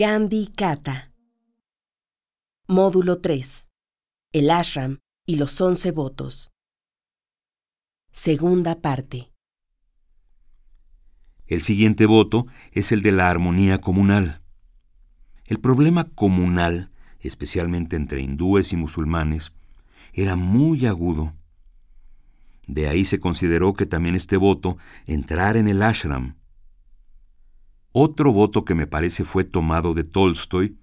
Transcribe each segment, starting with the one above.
Gandhi Kata. Módulo 3. El ashram y los once votos. Segunda parte. El siguiente voto es el de la armonía comunal. El problema comunal, especialmente entre hindúes y musulmanes, era muy agudo. De ahí se consideró que también este voto entrara en el ashram. Otro voto que me parece fue tomado de Tolstoy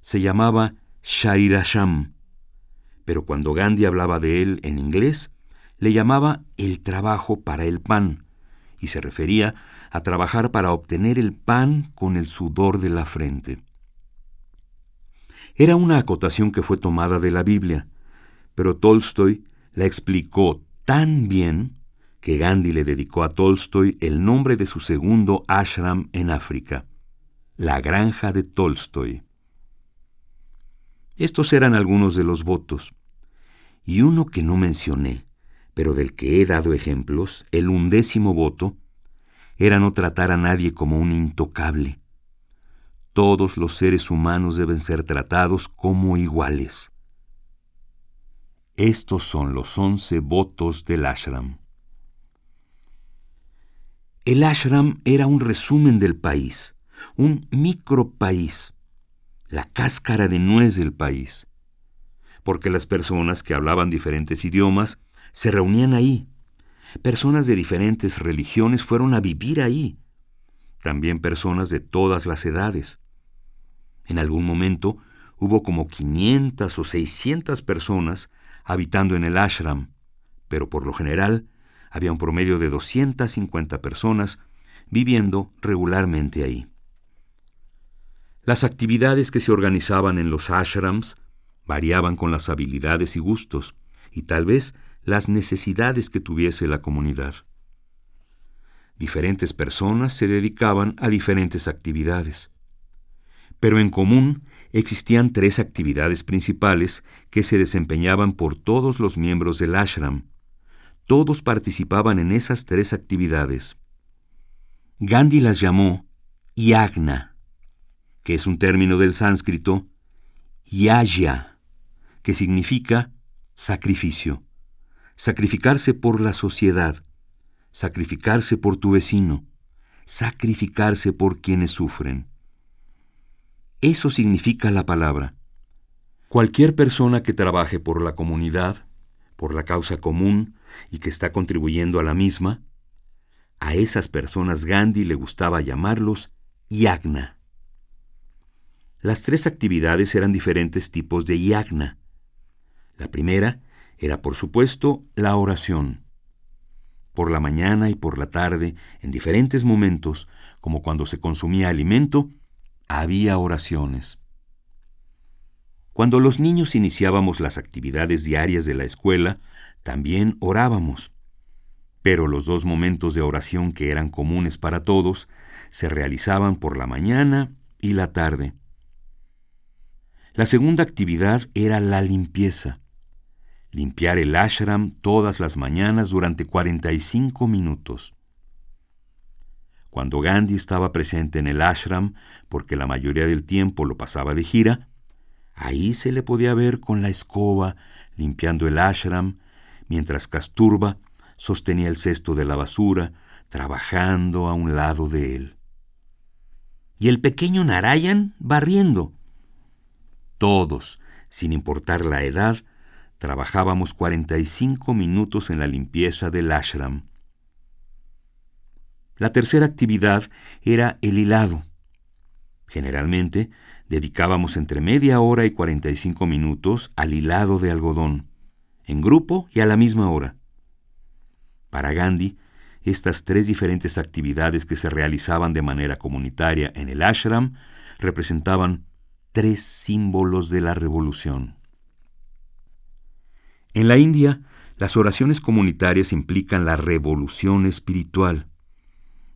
se llamaba Shairasham, pero cuando Gandhi hablaba de él en inglés, le llamaba el trabajo para el pan, y se refería a trabajar para obtener el pan con el sudor de la frente. Era una acotación que fue tomada de la Biblia, pero Tolstoy la explicó tan bien que Gandhi le dedicó a Tolstoy el nombre de su segundo ashram en África, la granja de Tolstoy. Estos eran algunos de los votos. Y uno que no mencioné, pero del que he dado ejemplos, el undécimo voto, era no tratar a nadie como un intocable. Todos los seres humanos deben ser tratados como iguales. Estos son los once votos del ashram. El ashram era un resumen del país, un micropaís, la cáscara de nuez del país, porque las personas que hablaban diferentes idiomas se reunían ahí. Personas de diferentes religiones fueron a vivir ahí. También personas de todas las edades. En algún momento hubo como 500 o 600 personas habitando en el ashram, pero por lo general había un promedio de 250 personas viviendo regularmente ahí. Las actividades que se organizaban en los ashrams variaban con las habilidades y gustos, y tal vez las necesidades que tuviese la comunidad. Diferentes personas se dedicaban a diferentes actividades. Pero en común existían tres actividades principales que se desempeñaban por todos los miembros del ashram. Todos participaban en esas tres actividades. Gandhi las llamó yagna que es un término del sánscrito, yaya, que significa sacrificio, sacrificarse por la sociedad, sacrificarse por tu vecino, sacrificarse por quienes sufren. Eso significa la palabra. Cualquier persona que trabaje por la comunidad, por la causa común y que está contribuyendo a la misma, a esas personas Gandhi le gustaba llamarlos yagna. Las tres actividades eran diferentes tipos de yagna. La primera era, por supuesto, la oración. Por la mañana y por la tarde, en diferentes momentos, como cuando se consumía alimento, había oraciones. Cuando los niños iniciábamos las actividades diarias de la escuela, también orábamos. Pero los dos momentos de oración que eran comunes para todos se realizaban por la mañana y la tarde. La segunda actividad era la limpieza. Limpiar el ashram todas las mañanas durante 45 minutos. Cuando Gandhi estaba presente en el ashram, porque la mayoría del tiempo lo pasaba de gira, ahí se le podía ver con la escoba limpiando el ashram, mientras Kasturba sostenía el cesto de la basura, trabajando a un lado de él. Y el pequeño Narayan barriendo. Todos, sin importar la edad, trabajábamos 45 minutos en la limpieza del ashram. La tercera actividad era el hilado. Generalmente dedicábamos entre media hora y 45 minutos al hilado de algodón, en grupo y a la misma hora. Para Gandhi, estas tres diferentes actividades que se realizaban de manera comunitaria en el ashram representaban tres símbolos de la revolución. En la India, las oraciones comunitarias implican la revolución espiritual.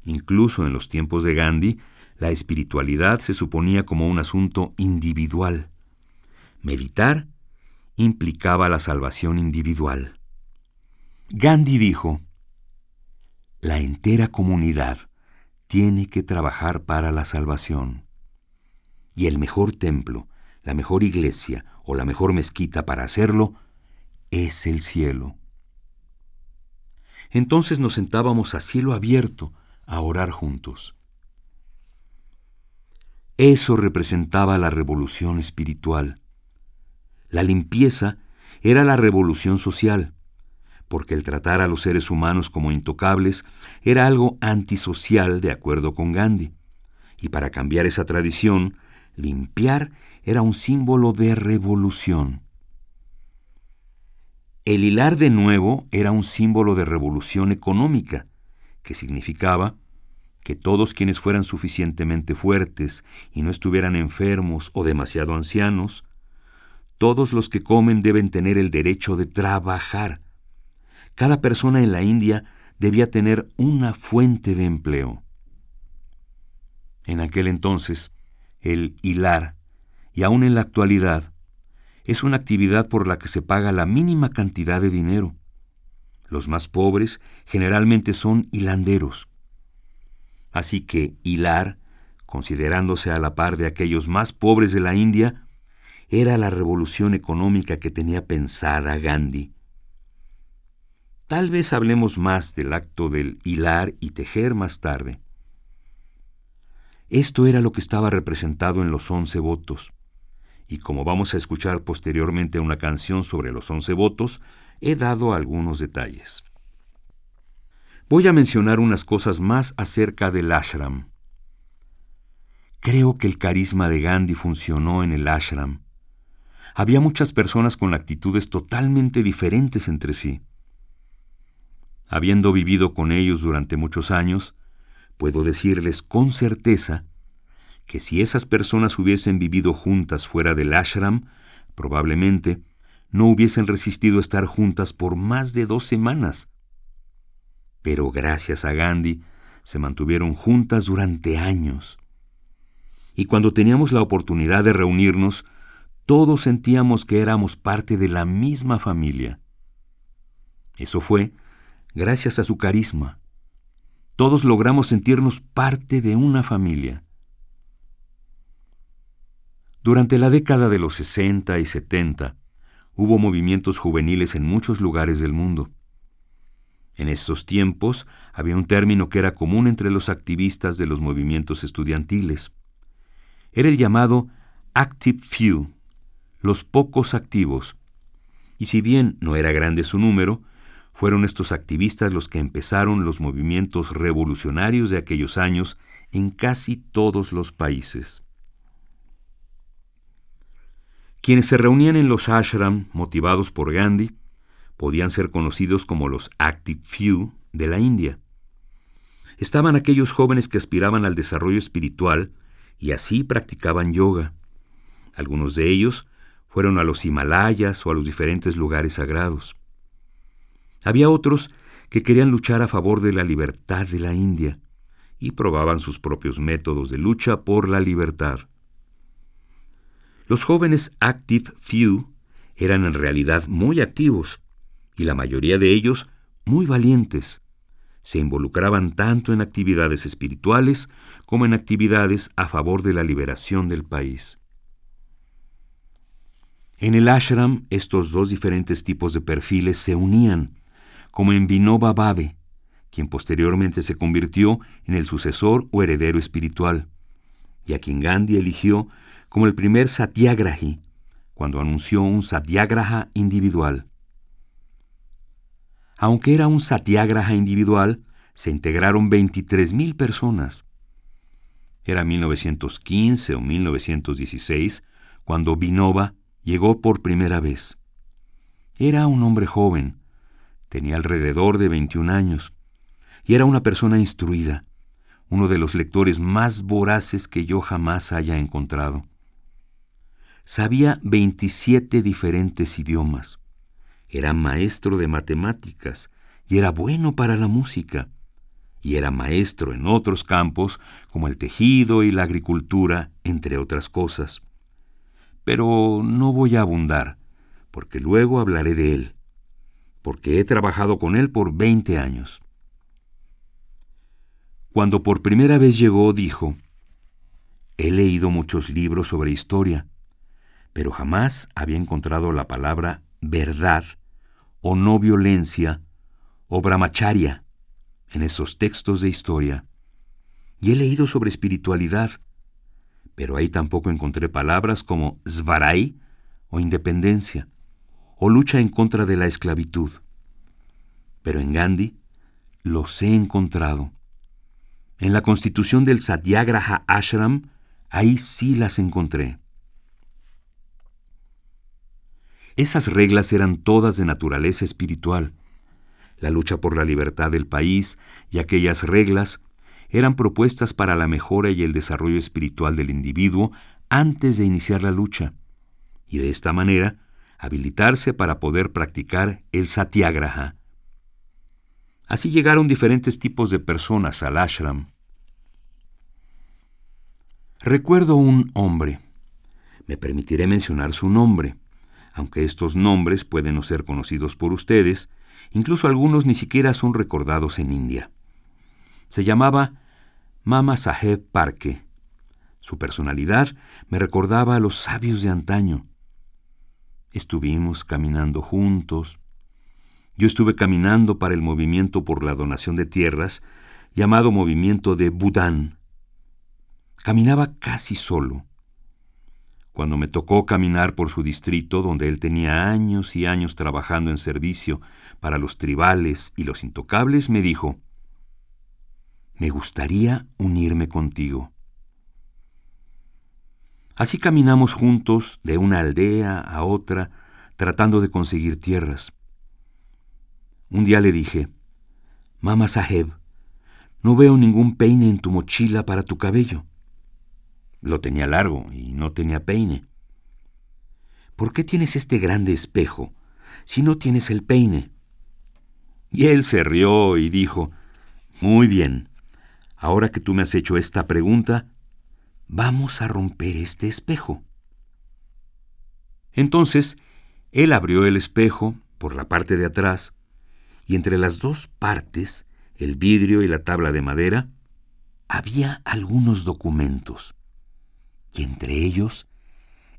Incluso en los tiempos de Gandhi, la espiritualidad se suponía como un asunto individual. Meditar implicaba la salvación individual. Gandhi dijo, la entera comunidad tiene que trabajar para la salvación Y el mejor templo, la mejor iglesia o la mejor mezquita para hacerlo es el cielo. Entonces nos sentábamos a cielo abierto a orar juntos. Eso representaba la revolución espiritual. La limpieza era la revolución social, porque el tratar a los seres humanos como intocables era algo antisocial de acuerdo con Gandhi. Y para cambiar esa tradición, limpiar era un símbolo de revolución. El hilar de nuevo era un símbolo de revolución económica, que significaba que todos quienes fueran suficientemente fuertes y no estuvieran enfermos o demasiado ancianos, todos los que comen deben tener el derecho de trabajar. Cada persona en la India debía tener una fuente de empleo. En aquel entonces, el hilar, y aún en la actualidad, es una actividad por la que se paga la mínima cantidad de dinero. Los más pobres generalmente son hilanderos. Así que hilar, considerándose a la par de aquellos más pobres de la India, era la revolución económica que tenía pensada Gandhi. Tal vez hablemos más del acto del hilar y tejer más tarde. Esto era lo que estaba representado en los once votos y como vamos a escuchar posteriormente una canción sobre los once votos, he dado algunos detalles. Voy a mencionar unas cosas más acerca del ashram. Creo que el carisma de Gandhi funcionó en el ashram. Había muchas personas con actitudes totalmente diferentes entre sí. Habiendo vivido con ellos durante muchos años, puedo decirles con certeza que si esas personas hubiesen vivido juntas fuera del ashram, probablemente no hubiesen resistido estar juntas por más de dos semanas. Pero gracias a Gandhi se mantuvieron juntas durante años. Y cuando teníamos la oportunidad de reunirnos, todos sentíamos que éramos parte de la misma familia. Eso fue gracias a su carisma. Todos logramos sentirnos parte de una familia. Durante la década de los 60 y 70, hubo movimientos juveniles en muchos lugares del mundo. En estos tiempos había un término que era común entre los activistas de los movimientos estudiantiles. Era el llamado Active Few, los pocos activos. Y si bien no era grande su número, fueron estos activistas los que empezaron los movimientos revolucionarios de aquellos años en casi todos los países. Quienes se reunían en los ashram motivados por Gandhi podían ser conocidos como los Active Few de la India. Estaban aquellos jóvenes que aspiraban al desarrollo espiritual y así practicaban yoga. Algunos de ellos fueron a los Himalayas o a los diferentes lugares sagrados. Había otros que querían luchar a favor de la libertad de la India y probaban sus propios métodos de lucha por la libertad. Los jóvenes Active Few eran en realidad muy activos y la mayoría de ellos muy valientes. Se involucraban tanto en actividades espirituales como en actividades a favor de la liberación del país. En el ashram estos dos diferentes tipos de perfiles se unían, como en Vinoba Bhave, quien posteriormente se convirtió en el sucesor o heredero espiritual, y a quien Gandhi eligió como el primer satyagrahi, cuando anunció un satyagraha individual. Aunque era un satyagraha individual, se integraron 23.000 personas. Era 1915 o 1916 cuando Vinova llegó por primera vez. Era un hombre joven, tenía alrededor de 21 años, y era una persona instruida, uno de los lectores más voraces que yo jamás haya encontrado. Sabía 27 diferentes idiomas. Era maestro de matemáticas y era bueno para la música. Y era maestro en otros campos como el tejido y la agricultura, entre otras cosas. Pero no voy a abundar, porque luego hablaré de él, porque he trabajado con él por 20 años. Cuando por primera vez llegó, dijo, He leído muchos libros sobre historia, pero jamás había encontrado la palabra verdad o no violencia o brahmacharya en esos textos de historia. Y he leído sobre espiritualidad, pero ahí tampoco encontré palabras como svarai o independencia o lucha en contra de la esclavitud. Pero en Gandhi los he encontrado. En la constitución del Satyagraha Ashram, ahí sí las encontré. Esas reglas eran todas de naturaleza espiritual. La lucha por la libertad del país y aquellas reglas eran propuestas para la mejora y el desarrollo espiritual del individuo antes de iniciar la lucha, y de esta manera habilitarse para poder practicar el satyagraha. Así llegaron diferentes tipos de personas al ashram. Recuerdo un hombre. Me permitiré mencionar su nombre aunque estos nombres pueden no ser conocidos por ustedes, incluso algunos ni siquiera son recordados en India. Se llamaba Mama Saheb Parke. Su personalidad me recordaba a los sabios de antaño. Estuvimos caminando juntos. Yo estuve caminando para el movimiento por la donación de tierras, llamado movimiento de Budán. Caminaba casi solo. Cuando me tocó caminar por su distrito, donde él tenía años y años trabajando en servicio para los tribales y los intocables, me dijo, me gustaría unirme contigo. Así caminamos juntos de una aldea a otra, tratando de conseguir tierras. Un día le dije, Mama Saheb, no veo ningún peine en tu mochila para tu cabello. Lo tenía largo y no tenía peine. ¿Por qué tienes este grande espejo si no tienes el peine? Y él se rió y dijo, Muy bien, ahora que tú me has hecho esta pregunta, vamos a romper este espejo. Entonces, él abrió el espejo por la parte de atrás, y entre las dos partes, el vidrio y la tabla de madera, había algunos documentos y entre ellos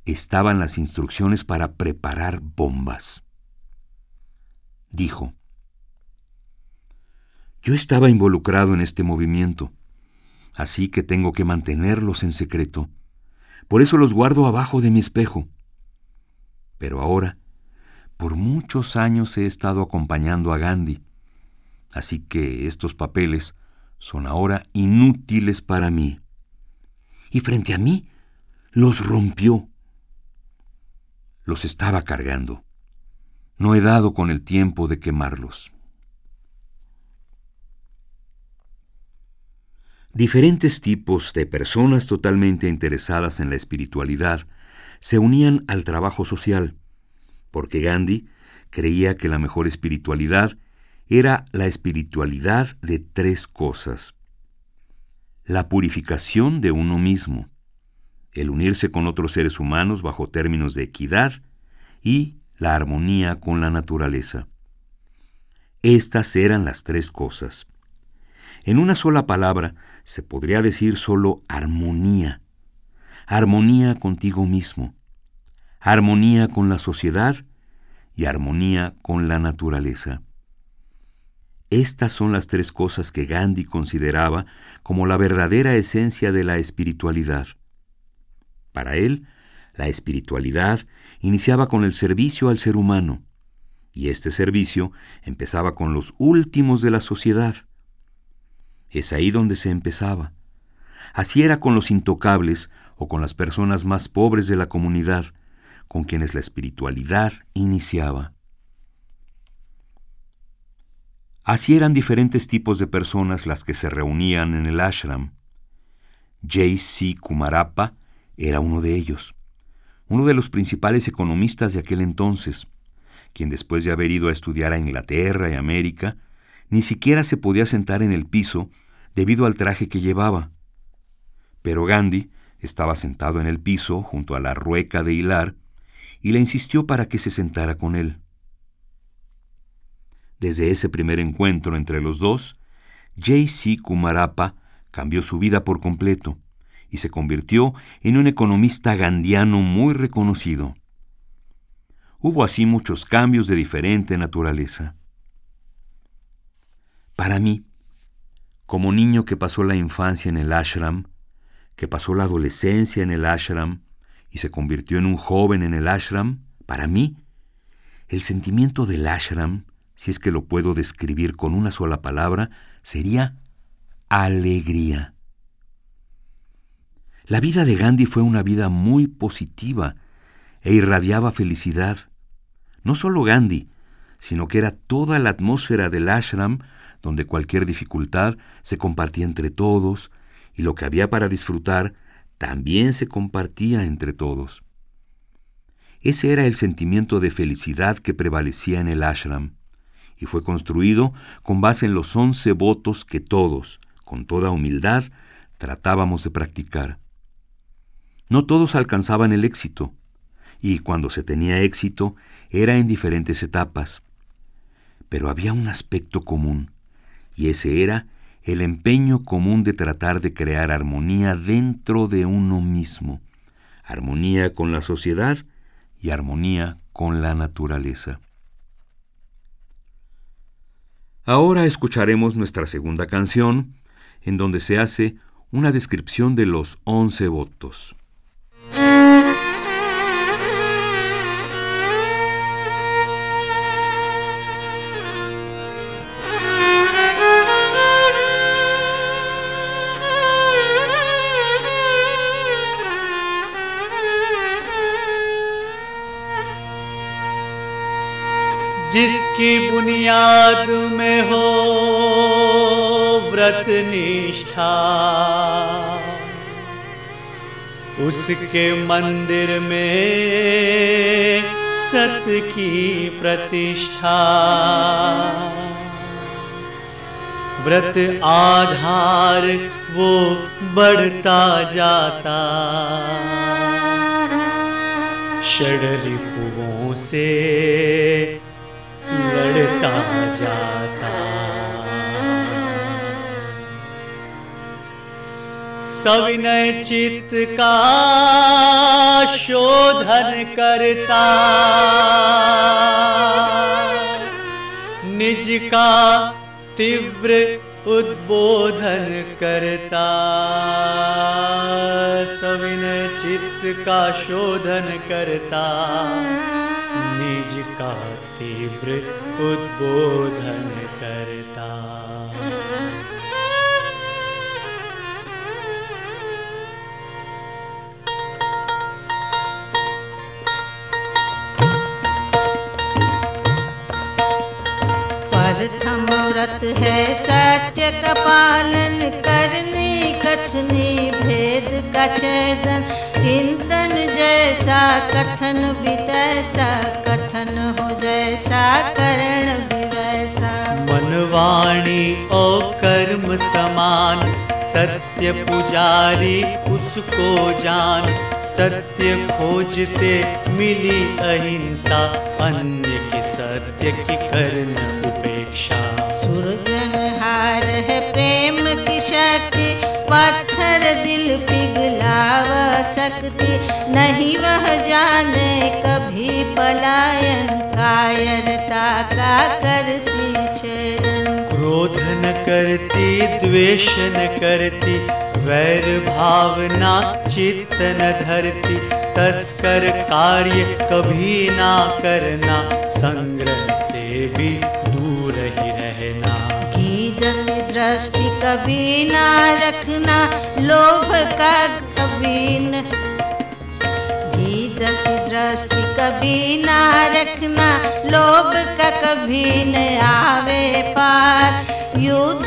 estaban las instrucciones para preparar bombas. Dijo, yo estaba involucrado en este movimiento, así que tengo que mantenerlos en secreto. Por eso los guardo abajo de mi espejo. Pero ahora, por muchos años he estado acompañando a Gandhi, así que estos papeles son ahora inútiles para mí. Y frente a mí los rompió. Los estaba cargando. No he dado con el tiempo de quemarlos. Diferentes tipos de personas totalmente interesadas en la espiritualidad se unían al trabajo social, porque Gandhi creía que la mejor espiritualidad era la espiritualidad de tres cosas. La purificación de uno mismo, el unirse con otros seres humanos bajo términos de equidad y la armonía con la naturaleza. Estas eran las tres cosas. En una sola palabra se podría decir solo armonía. Armonía contigo mismo, armonía con la sociedad y armonía con la naturaleza. Estas son las tres cosas que Gandhi consideraba como la verdadera esencia de la espiritualidad. Para él, la espiritualidad iniciaba con el servicio al ser humano, y este servicio empezaba con los últimos de la sociedad. Es ahí donde se empezaba. Así era con los intocables o con las personas más pobres de la comunidad, con quienes la espiritualidad iniciaba. Así eran diferentes tipos de personas las que se reunían en el ashram. J.C. Kumarappa era uno de ellos, uno de los principales economistas de aquel entonces, quien después de haber ido a estudiar a Inglaterra y América, ni siquiera se podía sentar en el piso debido al traje que llevaba. Pero Gandhi estaba sentado en el piso junto a la rueca de hilar y le insistió para que se sentara con él. Desde ese primer encuentro entre los dos, J.C. Kumarappa cambió su vida por completo y se convirtió en un economista gandiano muy reconocido. Hubo así muchos cambios de diferente naturaleza. Para mí, como niño que pasó la infancia en el ashram, que pasó la adolescencia en el ashram y se convirtió en un joven en el ashram, para mí, el sentimiento del ashram, si es que lo puedo describir con una sola palabra, sería alegría. La vida de Gandhi fue una vida muy positiva e irradiaba felicidad. No solo Gandhi, sino que era toda la atmósfera del ashram donde cualquier dificultad se compartía entre todos y lo que había para disfrutar también se compartía entre todos. Ese era el sentimiento de felicidad que prevalecía en el ashram y fue construido con base en los once votos que todos, con toda humildad, tratábamos de practicar. No todos alcanzaban el éxito, y cuando se tenía éxito era en diferentes etapas. Pero había un aspecto común, y ese era el empeño común de tratar de crear armonía dentro de uno mismo, armonía con la sociedad y armonía con la naturaleza. Ahora escucharemos nuestra segunda canción, en donde se hace una descripción de los once votos. जिसकी बुनियाद में हो व्रत निष्ठा। उसके मंदिर में सत की प्रतिष्ठा। व्रत आधार वो बढ़ता जाता। षड रिपुओं से लड़ता जाता सविनय चित्त का शोधन करता। निज का तीव्र उद्बोधन करता। सविनय चित्त का शोधन करता। निज का तीव्र उद्बोधन करता। प्रथम है सत्य का पालन करने, कथनी भेद का छेदन, चिंतन जैसा कथन भी तैसा, कथन हो जैसा, करण भी वैसा। मनवाणी और कर्म समान, सत्य पुजारी उसको जान, सत्य खोजते मिली अहिंसा, अन्य के सत्य की करन है प्रेम की शक्ति, पत्थर दिल पिघलाव सकती नहीं वह जाने कभी पलायन, कायरता का करती छेदन। क्रोध न करती, द्वेष न करती, वैर भावना चित्त न धरती। तस्कर कार्य कभी ना करना, संग्रह से भी दूर ही दृष्टि कभी ना रखना, लोभ का कभी न। दृष्टि कभी ना रखना, लोभ का कभी न आवे पार। युद्ध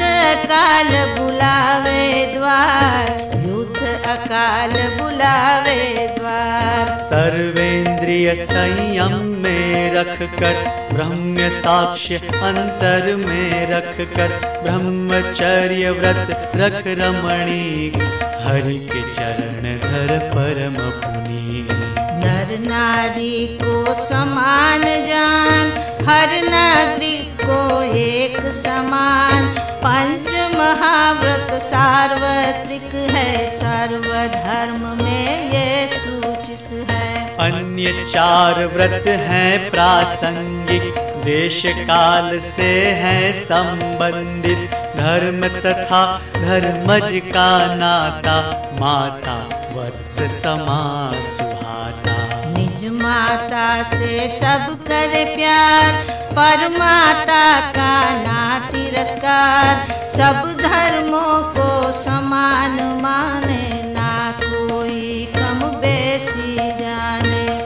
काल बुलावे द्वार। अकाल बुलावे द्वार। सर्वेंद्रिय संयम में रख कर ब्रह्म साक्ष्य अंतर में रख कर ब्रह्मचर्य व्रत रख रमणी। हरि के चरण धर परम पुनी। नर नारी को समान जान हर नागरिक को एक समान। पंच सार्वत्रिक है, सर्वधर्म में ये सूचित है। अन्य चार व्रत हैं, प्रासंगिक देश काल से है संबंधित। धर्म तथा धर्मज का नाता, माता वत्स समा सुहाता निज माता से सब करे प्यार। पर माता का ना तिरस्कार सब धर्मों को समान माने।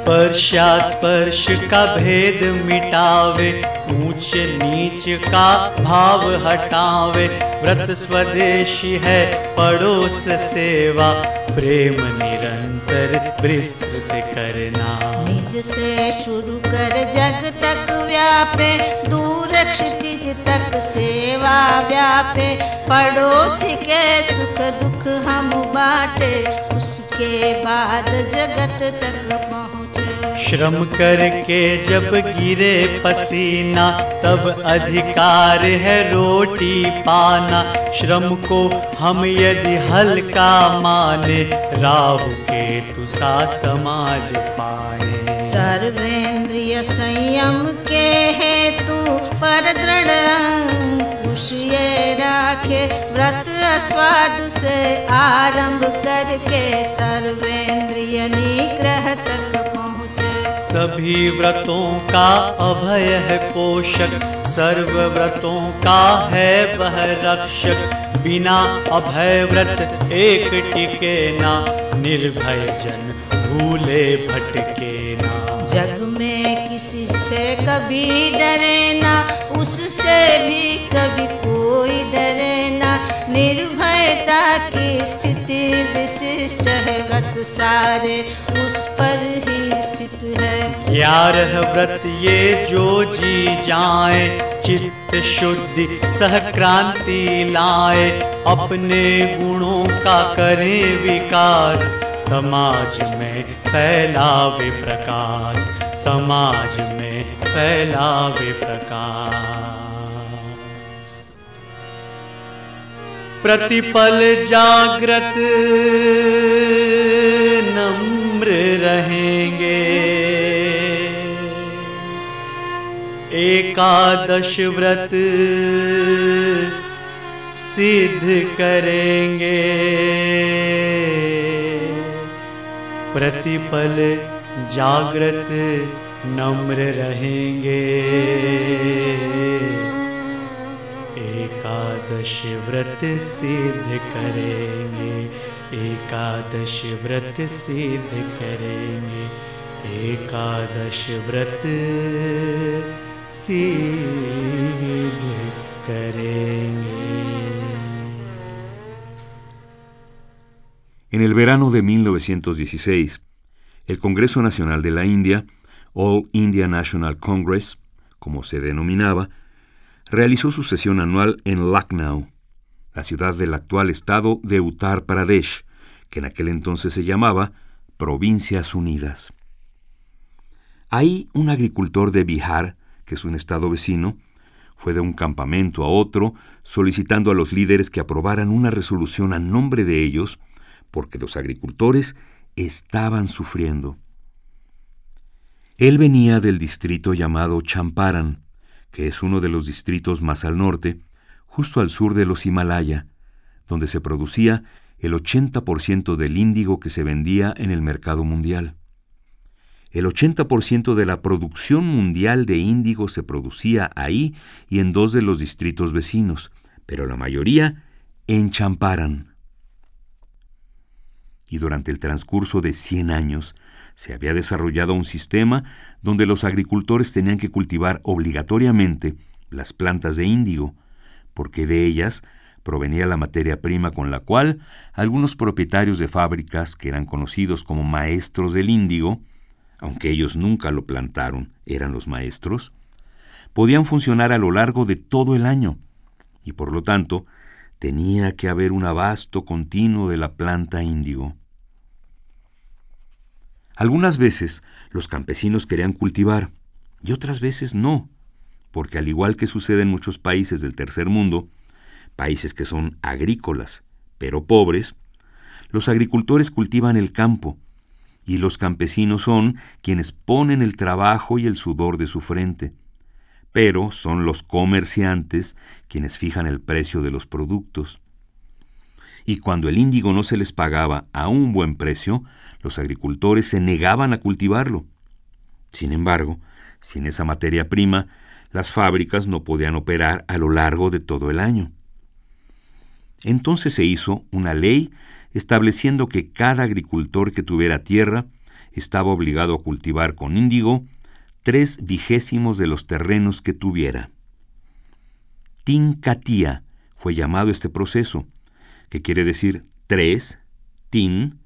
जाने स्पर्शा स्पर्श का भेद मिटावे, ऊंच नीच का भाव हटावे। व्रत स्वदेशी है पड़ोस सेवा, प्रेम निरंतर विस्तृत करना। निज से शुरू कर जग तक व्यापे दूर क्षितिज तक सेवा व्यापे। पड़ोसी के सुख दुख हम बाटे, उसके बाद जगत तक पहुँचे। श्रम करके जब गिरे पसीना, तब अधिकार है रोटी पाना। श्रम को हम यदि हल्का माने राहु के तुसा समाज पाए। सर्वेंद्रिय संयम के हेतु पर दृढ़ राखे, व्रत अस्वाद से आरंभ करके सर्वेंद्रिय सभी व्रतों का अभय है पोषक, सर्व व्रतों का है वह रक्षक। बिना अभय व्रत एक टिके ना, निर्भय जन भूले भटके ना। जग में किसी से कभी डरे ना, उससे भी कभी कोई डरे ना। निर्भयता की स्थिति विशिष्ट है, व्रत सारे उस पर ही ग्यारह व्रत ये जो जी जाए, चित्त शुद्धि सहक्रांति लाए, अपने गुणों का करें विकास। समाज में फैलावे प्रकाश, समाज में फैलावे प्रकाश। प्रतिपल जागृत नम्र रहेंगे। एकादश व्रत सिद्ध करेंगे। प्रतिपल जागृत नम्र रहेंगे। एकादश व्रत सिद्ध करेंगे। एकादश व्रत सिद्ध करेंगे। एकादश व्रत सिद्ध करेंगे En el verano de 1916, el Congreso Nacional de la India, All India National Congress, como se denominaba, realizó su sesión anual en Lucknow, la ciudad del actual estado de Uttar Pradesh, que en aquel entonces se llamaba Provincias Unidas. Ahí un agricultor de Bihar, que es un estado vecino, fue de un campamento a otro solicitando a los líderes que aprobaran una resolución a nombre de ellos porque los agricultores estaban sufriendo. Él venía del distrito llamado Champaran, que es uno de los distritos más al norte, justo al sur de los Himalaya, donde se producía el 80% del índigo que se vendía en el mercado mundial. El 80% de la producción mundial de índigo se producía ahí y en dos de los distritos vecinos, pero la mayoría en Champaran. Y durante el transcurso de 100 años se había desarrollado un sistema donde los agricultores tenían que cultivar obligatoriamente las plantas de índigo, porque de ellas provenía la materia prima con la cual algunos propietarios de fábricas que eran conocidos como maestros del índigo, aunque ellos nunca lo plantaron, eran los maestros, podían funcionar a lo largo de todo el año, y por lo tanto tenía que haber un abasto continuo de la planta índigo. Algunas veces los campesinos querían cultivar y otras veces no, porque al igual que sucede en muchos países del tercer mundo, países que son agrícolas pero pobres, los agricultores cultivan el campo, y los campesinos son quienes ponen el trabajo y el sudor de su frente. Pero son los comerciantes quienes fijan el precio de los productos. Y cuando el índigo no se les pagaba a un buen precio, los agricultores se negaban a cultivarlo. Sin embargo, sin esa materia prima, las fábricas no podían operar a lo largo de todo el año. Entonces se hizo una ley estableciendo que cada agricultor que tuviera tierra estaba obligado a cultivar con índigo tres vigésimos de los terrenos que tuviera. Tincatía fue llamado este proceso, que quiere decir tres, tin,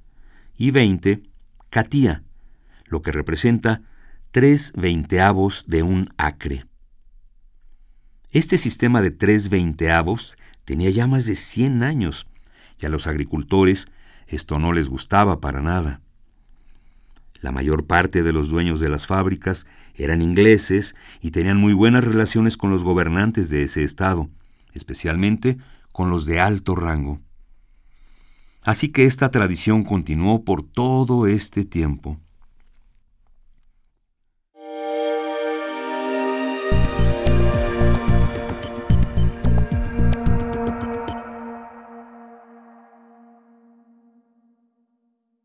y veinte, catía, lo que representa tres veinteavos de un acre. Este sistema de tres veinteavos tenía ya más de cien años y a los agricultores esto no les gustaba para nada. La mayor parte de los dueños de las fábricas eran ingleses y tenían muy buenas relaciones con los gobernantes de ese estado, especialmente con los de alto rango. Así que esta tradición continuó por todo este tiempo.